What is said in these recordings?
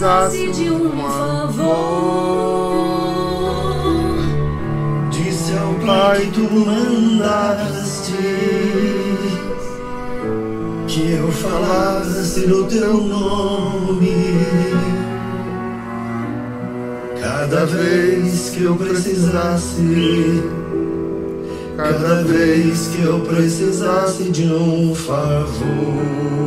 precisasse de um favor. Disse ao Pai que tu mandaste que eu falasse no teu nome. Cada vez que eu precisasse, cada vez que eu precisasse de um favor.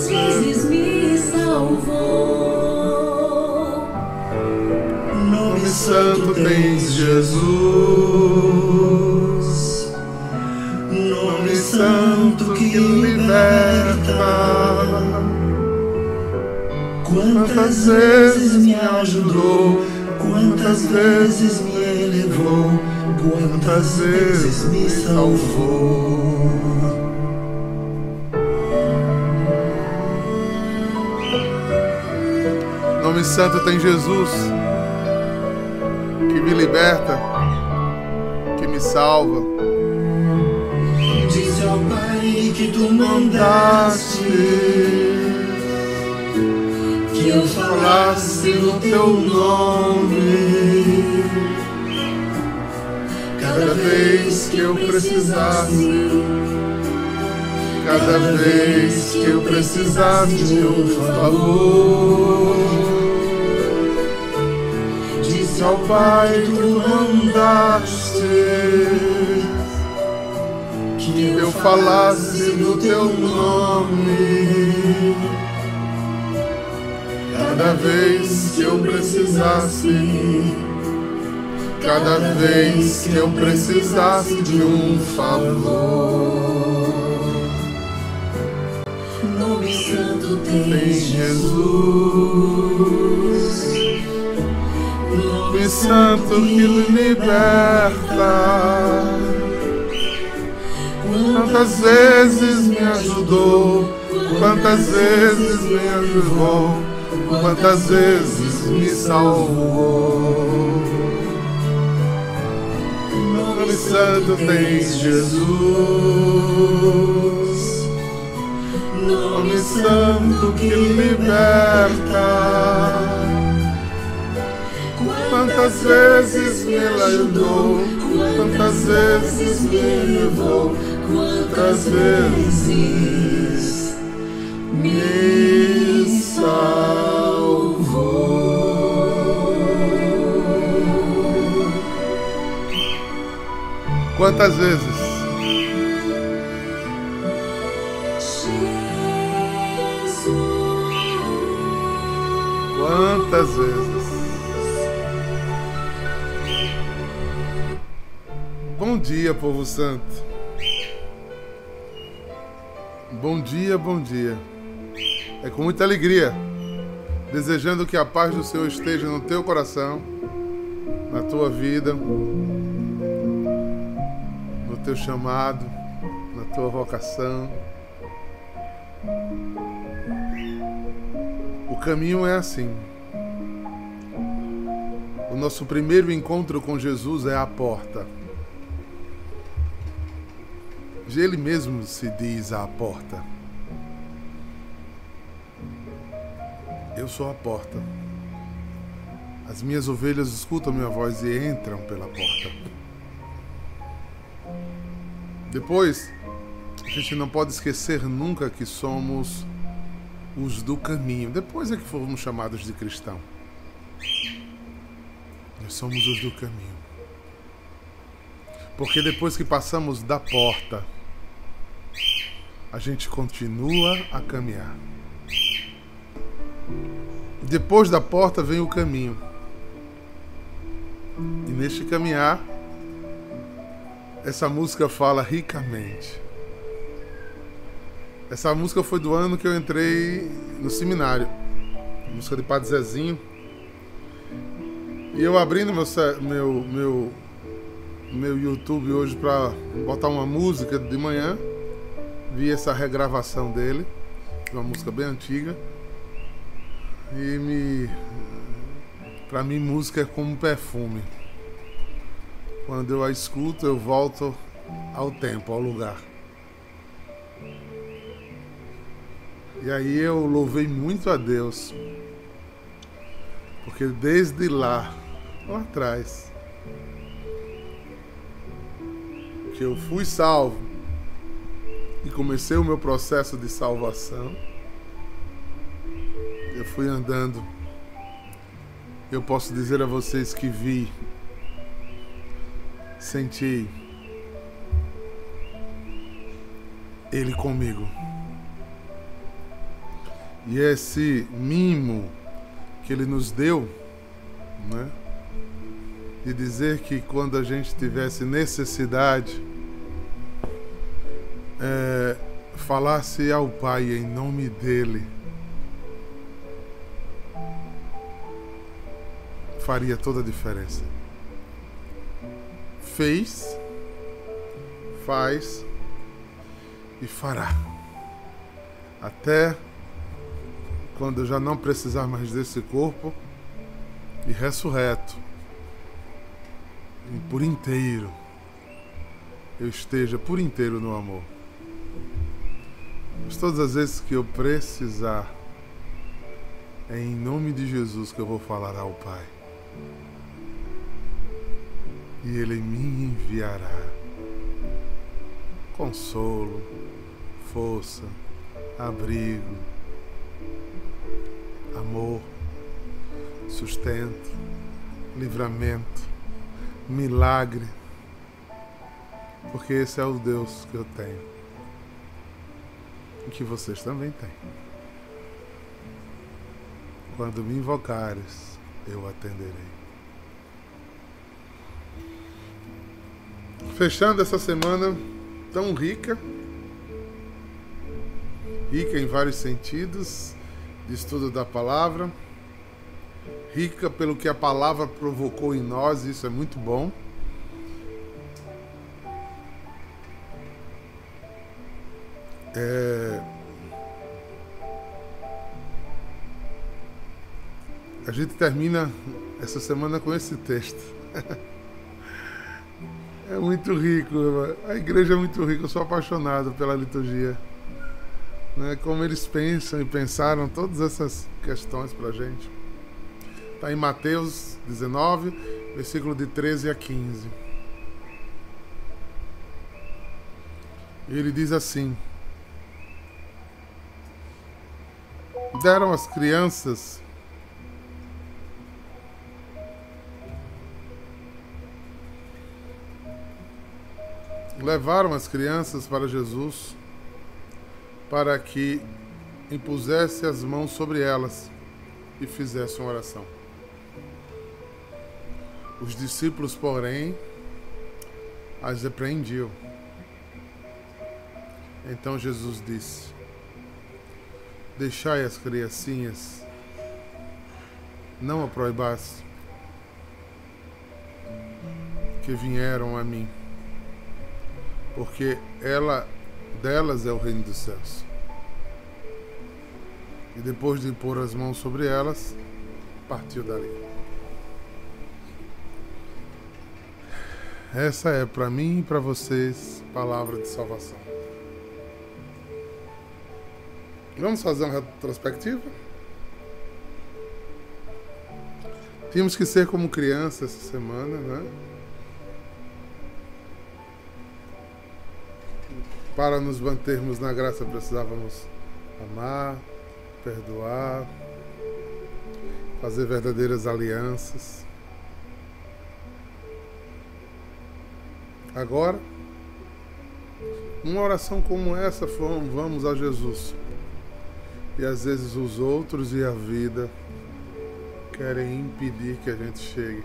Quantas vezes me salvou. Nome santo tens Jesus, nome santo que liberta. Quantas vezes me ajudou, quantas vezes me elevou, quantas vezes me salvou. Nome santo tem Jesus, que me liberta, que me salva. Diz ao Pai que tu mandaste que eu falasse no teu nome. Cada vez que eu precisasse, Cada vez que eu precisasse de um favor, ao Pai tu mandaste que eu falasse no teu nome. Cada vez que eu precisasse, cada vez que eu precisasse de um favor. Nome santo Tem Jesus, nome santo que liberta. Quantas vezes me ajudou, quantas vezes me ajudou, quantas vezes me salvou. Nome santo tens Jesus, nome santo que liberta. Quantas vezes me ajudou, quantas vezes me levou, quantas vezes me salvou. Quantas vezes? Quantas vezes? Bom dia, povo santo. Bom dia, bom dia. É com muita alegria, desejando que a paz do Senhor esteja no teu coração, na tua vida, no teu chamado, na tua vocação. O caminho é assim. O nosso primeiro encontro com Jesus é a porta. Ele mesmo se diz à porta. Eu sou a porta. As minhas ovelhas escutam minha voz e entram pela porta. Depois, a gente não pode esquecer nunca que somos os do caminho. Depois é que fomos chamados de cristão. Nós somos os do caminho. Porque depois que passamos da porta, a gente continua a caminhar. depois da porta vem o caminho. E neste caminhar, essa música fala ricamente. Essa música foi do ano que eu entrei no seminário. Música de Padre Zezinho. E eu abrindo meu, meu, meu, meu YouTube hoje para botar uma música de manhã, vi essa regravação dele, uma música bem antiga. E me. Pra mim, música é como um perfume. Quando eu a escuto, eu volto ao tempo, ao lugar. E aí eu louvei muito a Deus. Porque desde lá, lá atrás, que eu fui salvo e comecei o meu processo de salvação, eu fui andando. Eu posso dizer a vocês que vi, senti Ele comigo. E esse mimo que ele nos deu, né? De dizer que quando a gente tivesse necessidade, é, falasse ao Pai em nome dele, faria toda a diferença. Fez, faz e fará. Até quando eu já não precisar mais desse corpo e ressurreto e por inteiro eu esteja por inteiro no amor. Mas todas as vezes que eu precisar, é em nome de Jesus que eu vou falar ao Pai. E Ele me enviará consolo, força, abrigo, amor, sustento, livramento, milagre, porque esse é o Deus que eu tenho que vocês também têm. Quando me invocares, eu atenderei. Fechando essa semana tão rica, rica em vários sentidos, de estudo da palavra, rica pelo que a palavra provocou em nós, isso é muito bom. É... A gente termina essa semana com esse texto. é muito rico, a igreja é muito rica, eu sou apaixonado pela liturgia né, como eles pensam e pensaram todas essas questões para a gente. Está em Mateus 19, versículo de 13 a 15. E ele diz assim: Deram as crianças levaram as crianças para Jesus para que impusesse as mãos sobre elas e fizesse uma oração. Os discípulos, porém, as repreendiam. Então Jesus disse: Deixai as criancinhas, não a proibasse, que vieram a mim, porque ela delas é o reino dos céus. E depois de pôr as mãos sobre elas, partiu dali. Essa é para mim e para vocês palavra de salvação. Vamos fazer uma retrospectiva? Tínhamos que ser como criança essa semana, né? Para nos mantermos na graça, precisávamos amar, perdoar, fazer verdadeiras alianças. Agora, numa oração como essa, vamos a Jesus. E às vezes os outros e a vida querem impedir que a gente chegue.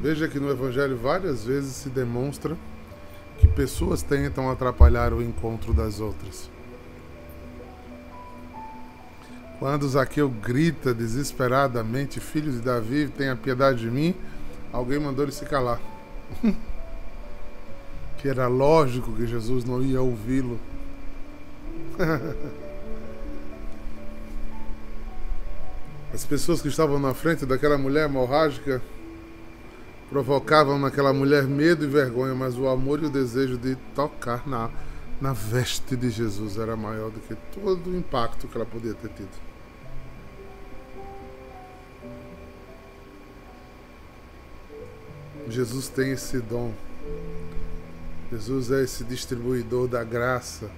Veja que no Evangelho várias vezes se demonstra que pessoas tentam atrapalhar o encontro das outras. Quando Zaqueu grita desesperadamente: Filho de Davi, tenha piedade de mim, alguém mandou ele se calar. que era lógico que Jesus não ia ouvi-lo. As pessoas que estavam na frente daquela mulher hemorrágica provocavam naquela mulher medo e vergonha, mas o amor e o desejo de tocar na, na veste de Jesus era maior do que todo o impacto que ela podia ter tido. Jesus tem esse dom. Jesus é esse distribuidor da graça.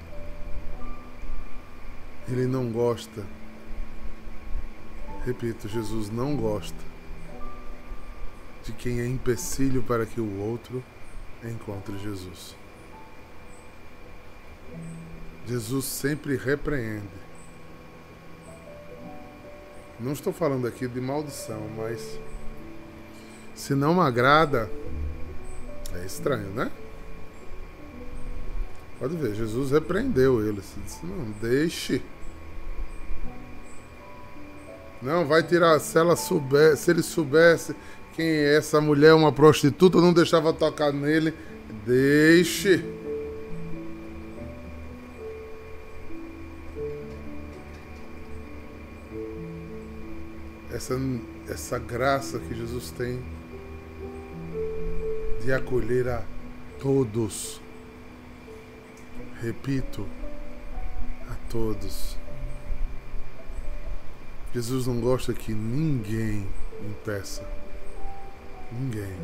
Ele não gosta. Repito, Jesus não gosta de quem é empecilho para que o outro encontre Jesus. Jesus sempre repreende. Não estou falando aqui de maldição, mas se não agrada, é estranho, né? Pode ver, Jesus repreendeu ele. Disse, não, deixe. Não, vai tirar. Se ela soubesse, se ele soubesse quem é essa mulher, uma prostituta, não deixava tocar nele. Deixe. Essa, essa graça que Jesus tem de acolher a todos. Repito, a todos. Jesus não gosta que ninguém impeça. Ninguém.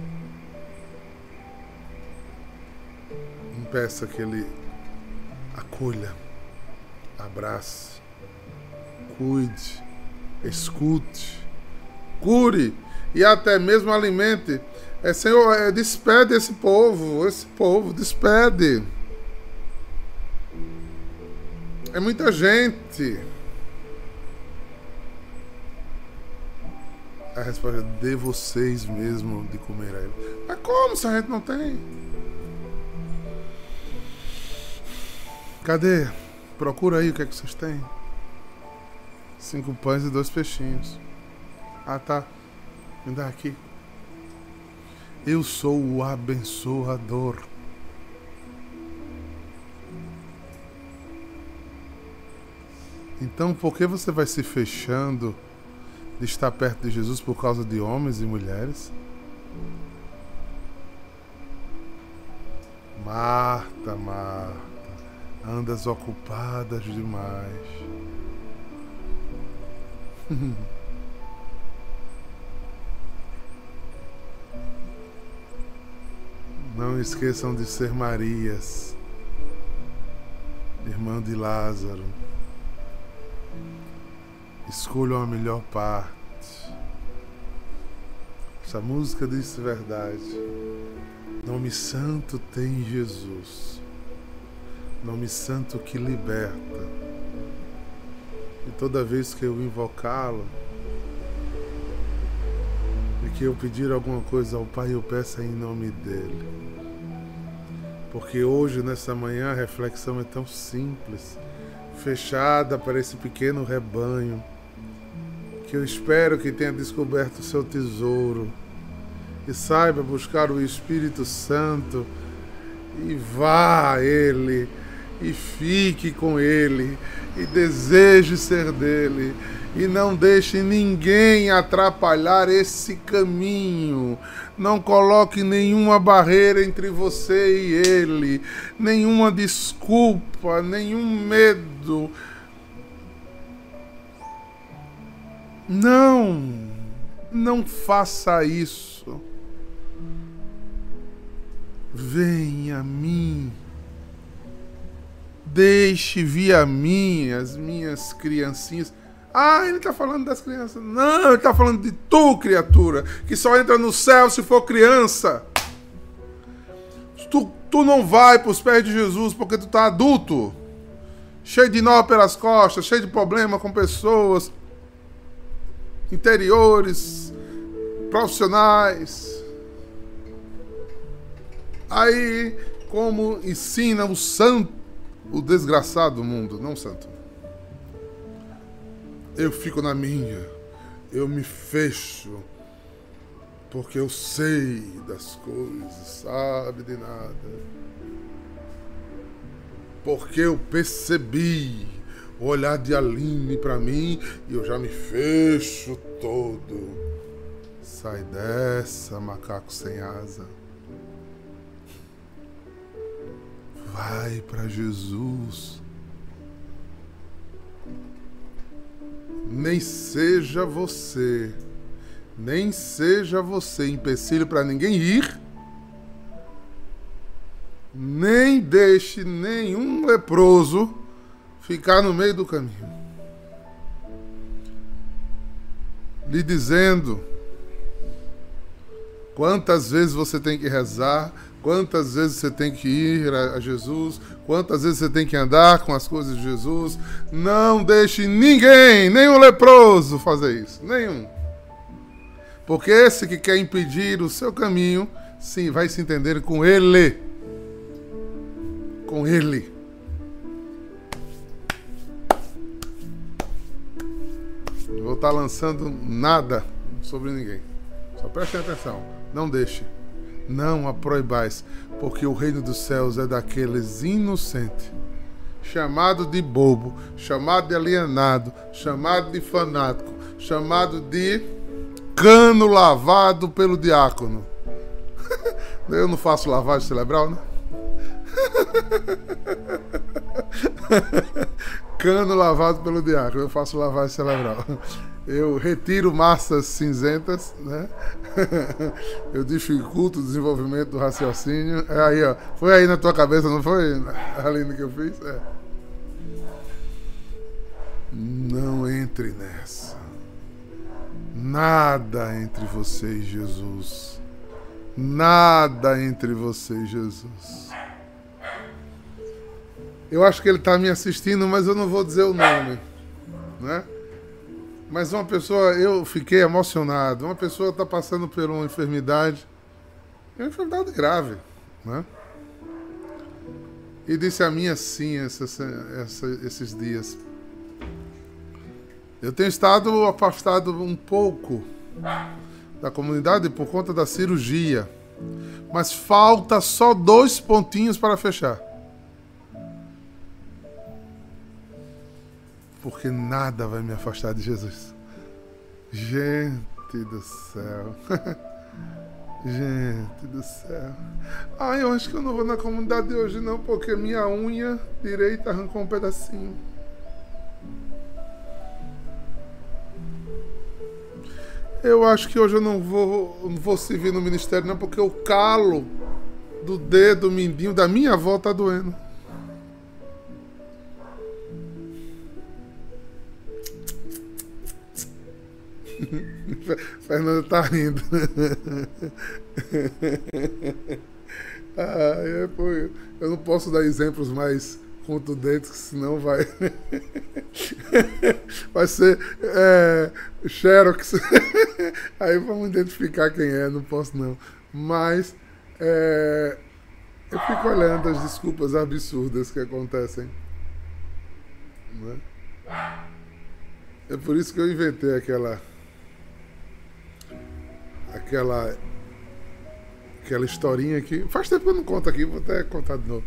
Impeça que ele acolha, abrace, cuide, escute, cure e até mesmo alimente. É, Senhor, é, despede esse povo, esse povo, despede. É muita gente. A resposta é de vocês mesmo de comer a ele. Mas como se a gente não tem? Cadê? Procura aí o que é que vocês têm. Cinco pães e dois peixinhos. Ah tá. Me dá aqui. Eu sou o abençoador. Então, por que você vai se fechando? De estar perto de Jesus por causa de homens e mulheres? Marta, Marta, andas ocupadas demais. Não esqueçam de ser Marias, irmã de Lázaro. Escolham a melhor parte. Essa música diz verdade. Nome santo tem Jesus. Nome santo que liberta. E toda vez que eu invocá-lo, e que eu pedir alguma coisa ao Pai, eu peço em nome dele. Porque hoje, nessa manhã, a reflexão é tão simples, fechada para esse pequeno rebanho que eu espero que tenha descoberto o seu tesouro e saiba buscar o Espírito Santo e vá a Ele e fique com Ele e deseje ser dele e não deixe ninguém atrapalhar esse caminho. Não coloque nenhuma barreira entre você e ele, nenhuma desculpa, nenhum medo Não, não faça isso. Venha a mim. Deixe vir a mim as minhas criancinhas. Ah, ele está falando das crianças. Não, ele está falando de tu, criatura, que só entra no céu se for criança. Tu, tu não vai para os pés de Jesus porque tu está adulto, cheio de nó pelas costas, cheio de problema com pessoas interiores, profissionais. Aí, como ensina o santo, o desgraçado mundo, não santo. Eu fico na minha, eu me fecho, porque eu sei das coisas, sabe de nada. Porque eu percebi o olhar de Aline para mim e eu já me fecho todo. Sai dessa, macaco sem asa. Vai para Jesus. Nem seja você, nem seja você empecilho para ninguém ir, nem deixe nenhum leproso ficar no meio do caminho, lhe dizendo quantas vezes você tem que rezar, quantas vezes você tem que ir a Jesus, quantas vezes você tem que andar com as coisas de Jesus. Não deixe ninguém, nenhum leproso, fazer isso, nenhum. Porque esse que quer impedir o seu caminho, sim, vai se entender com ele. Com ele. Vou estar lançando nada sobre ninguém. Só prestem atenção. Não deixe. Não a proibais, porque o reino dos céus é daqueles inocentes, chamado de bobo, chamado de alienado, chamado de fanático, chamado de cano lavado pelo diácono. Eu não faço lavagem cerebral, né? cano lavado pelo diácono. Eu faço lavagem cerebral. Eu retiro massas cinzentas, né? Eu dificulto o desenvolvimento do raciocínio. É aí, ó. Foi aí na tua cabeça, não foi, Aline, que eu fiz? É. Não entre nessa. Nada entre você e Jesus. Nada entre você e Jesus. Eu acho que ele está me assistindo, mas eu não vou dizer o nome. Né? Mas uma pessoa, eu fiquei emocionado. Uma pessoa está passando por uma enfermidade, uma enfermidade grave. Né? E disse a mim assim essa, essa, esses dias. Eu tenho estado afastado um pouco da comunidade por conta da cirurgia. Mas falta só dois pontinhos para fechar. Porque nada vai me afastar de Jesus. Gente do céu. Gente do céu. Ah, eu acho que eu não vou na comunidade hoje não, porque minha unha direita arrancou um pedacinho. Eu acho que hoje eu não vou, não vou servir no ministério não, porque o calo do dedo mindinho da minha avó tá doendo. Fernando tá rindo. ah, é, pô, eu não posso dar exemplos mais contundentes, senão vai. vai ser é, Xerox. Aí vamos identificar quem é, não posso não. Mas é, eu fico olhando as desculpas absurdas que acontecem. Né? É por isso que eu inventei aquela aquela aquela historinha aqui. Faz tempo que eu não conto aqui, vou até contar de novo.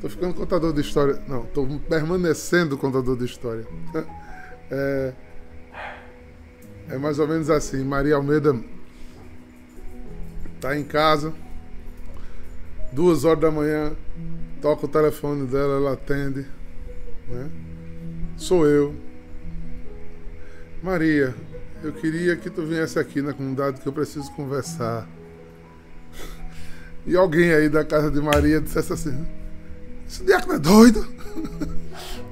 Tô ficando contador de história. Não, tô permanecendo contador de história. É, é mais ou menos assim. Maria Almeida tá em casa, duas horas da manhã, toca o telefone dela, ela atende. Né? Sou eu. Maria, eu queria que tu viesse aqui na comunidade que eu preciso conversar. E alguém aí da casa de Maria dissesse assim: Esse diácono é doido?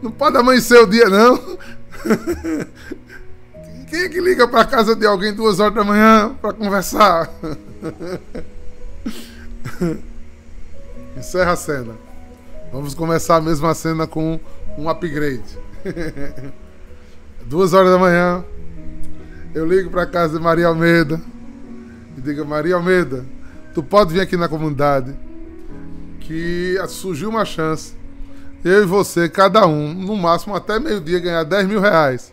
Não pode amanhecer o dia, não. Quem é que liga para casa de alguém duas horas da manhã para conversar? Encerra a cena. Vamos começar a mesma cena com um upgrade. Duas horas da manhã, eu ligo para casa de Maria Almeida e digo, Maria Almeida, tu pode vir aqui na comunidade que surgiu uma chance. Eu e você, cada um, no máximo até meio-dia, ganhar 10 mil reais.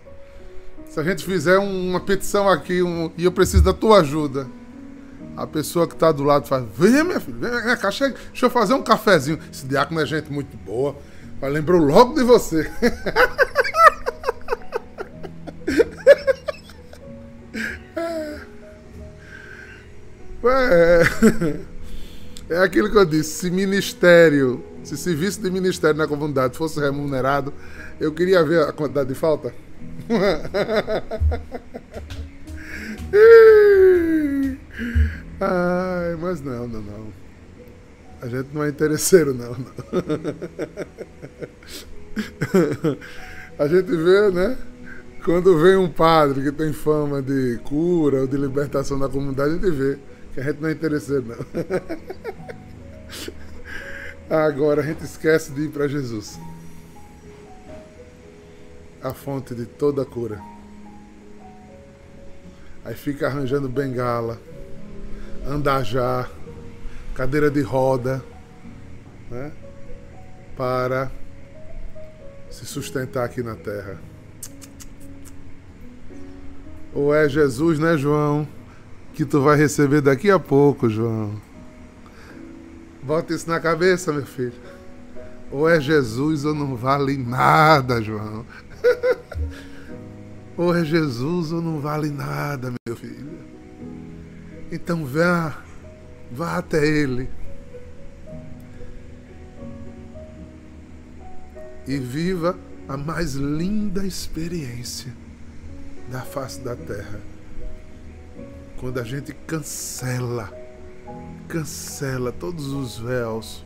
Se a gente fizer uma petição aqui um, e eu preciso da tua ajuda. A pessoa que está do lado faz, vem minha filha, vem cá, chega, deixa eu fazer um cafezinho. Esse diácono é gente muito boa. Lembrou logo de você. É, é aquilo que eu disse, se ministério, se serviço de ministério na comunidade fosse remunerado, eu queria ver a quantidade de falta. Ai, mas não, não, não. A gente não é interesseiro, não, não. A gente vê, né? Quando vem um padre que tem fama de cura ou de libertação da comunidade, a gente vê que a gente não é interesseiro, não. Agora a gente esquece de ir para Jesus a fonte de toda cura. Aí fica arranjando bengala, andajá, cadeira de roda, né? Para se sustentar aqui na terra. Ou é Jesus, né, João? Que tu vai receber daqui a pouco, João. Bota isso na cabeça, meu filho. Ou é Jesus ou não vale nada, João. ou é Jesus ou não vale nada, meu filho. Então vá, vá até Ele. E viva a mais linda experiência da face da terra. Quando a gente cancela, cancela todos os véus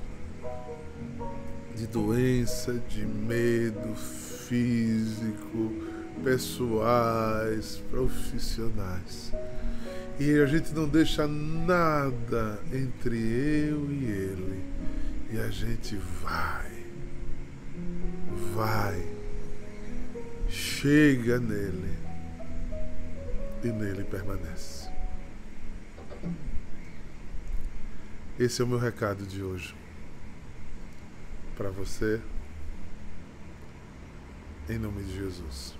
de doença, de medo, físico, pessoais, profissionais. E a gente não deixa nada entre eu e ele. E a gente vai, vai, chega nele e nele permanece. Esse é o meu recado de hoje para você em nome de Jesus.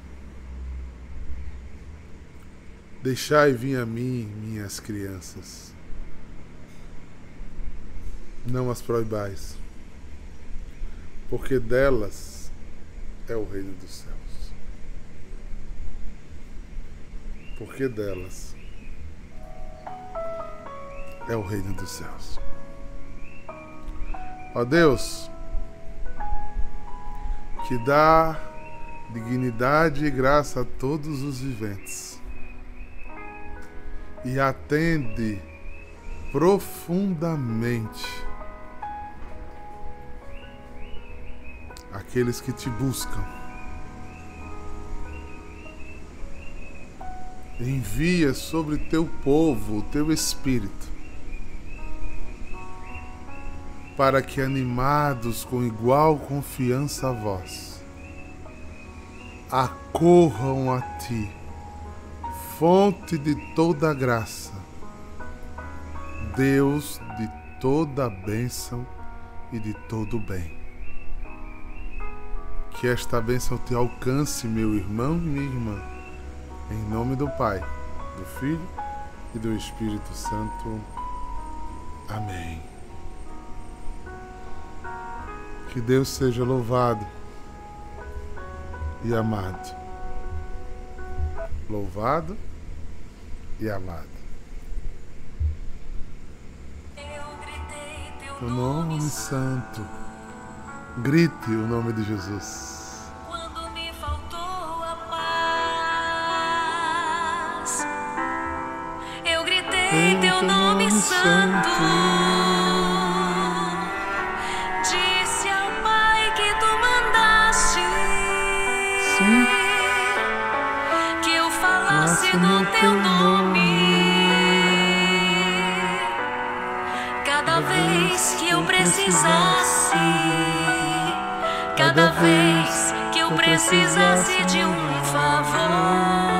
Deixai vir a mim, minhas crianças. Não as proibais, porque delas é o reino dos céus. Porque delas é o reino dos céus. Ó Deus, que dá dignidade e graça a todos os viventes. E atende profundamente aqueles que te buscam. Envia sobre teu povo o teu espírito, para que, animados com igual confiança a vós, acorram a ti, fonte de toda graça, Deus de toda bênção e de todo bem. Que esta bênção te alcance, meu irmão e minha irmã, em nome do Pai, do Filho e do Espírito Santo. Amém. Que Deus seja louvado e amado. Louvado e amado. O nome santo. Grite o nome de Jesus. Quando me faltou a paz, eu gritei teu nome santo. No teu nome. Cada vez que eu precisasse, cada vez que eu precisasse de um favor,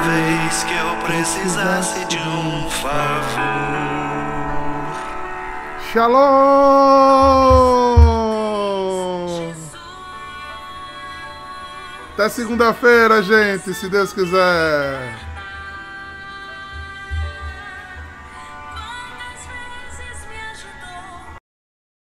vez que eu precisasse de um favor. Shalom! Até segunda-feira, gente, se Deus quiser.